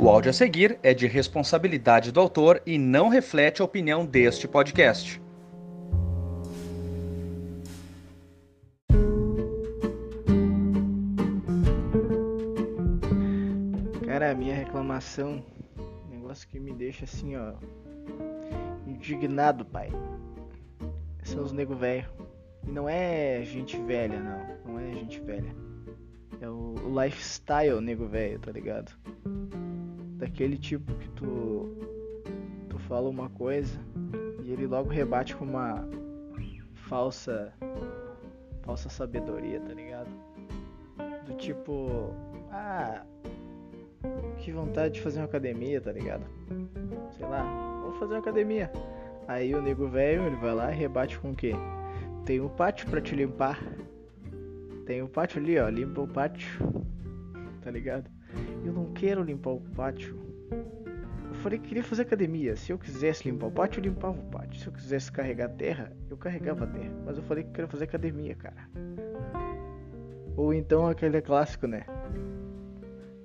O áudio a seguir é de responsabilidade do autor e não reflete a opinião deste podcast. Cara, a minha reclamação, negócio que me deixa assim, ó, indignado, pai. São os nego velho. E não é gente velha, não. Não é gente velha. É o, lifestyle nego velho, tá ligado? Daquele tipo que tu tu fala uma coisa e ele logo rebate com uma falsa falsa sabedoria, tá ligado? Do tipo, ah, que vontade de fazer uma academia, tá ligado? Sei lá, vou fazer uma academia. Aí o nego velho, ele vai lá e rebate com o quê? Tem um pátio pra te limpar. Tem um pátio ali, ó, limpa o pátio. Tá ligado? Eu não quero limpar o pátio. Eu falei que queria fazer academia. Se eu quisesse limpar o pátio, eu limpava o pátio. Se eu quisesse carregar terra, eu carregava terra. Mas eu falei que queria fazer academia, cara. Ou então aquele clássico, né?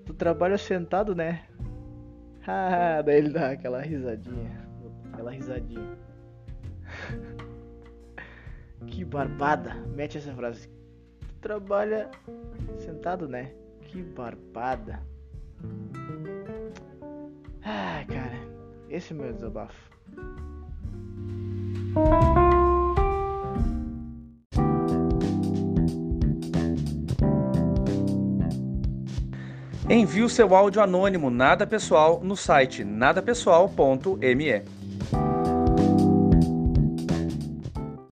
Tu trabalha sentado, né? Ah, daí ele dá aquela risadinha. Aquela risadinha. que barbada. Mete essa frase. Tu trabalha sentado, né? Que barbada. Esse é meu desabafo. Envie o seu áudio anônimo nada pessoal no site nadapessoal.me.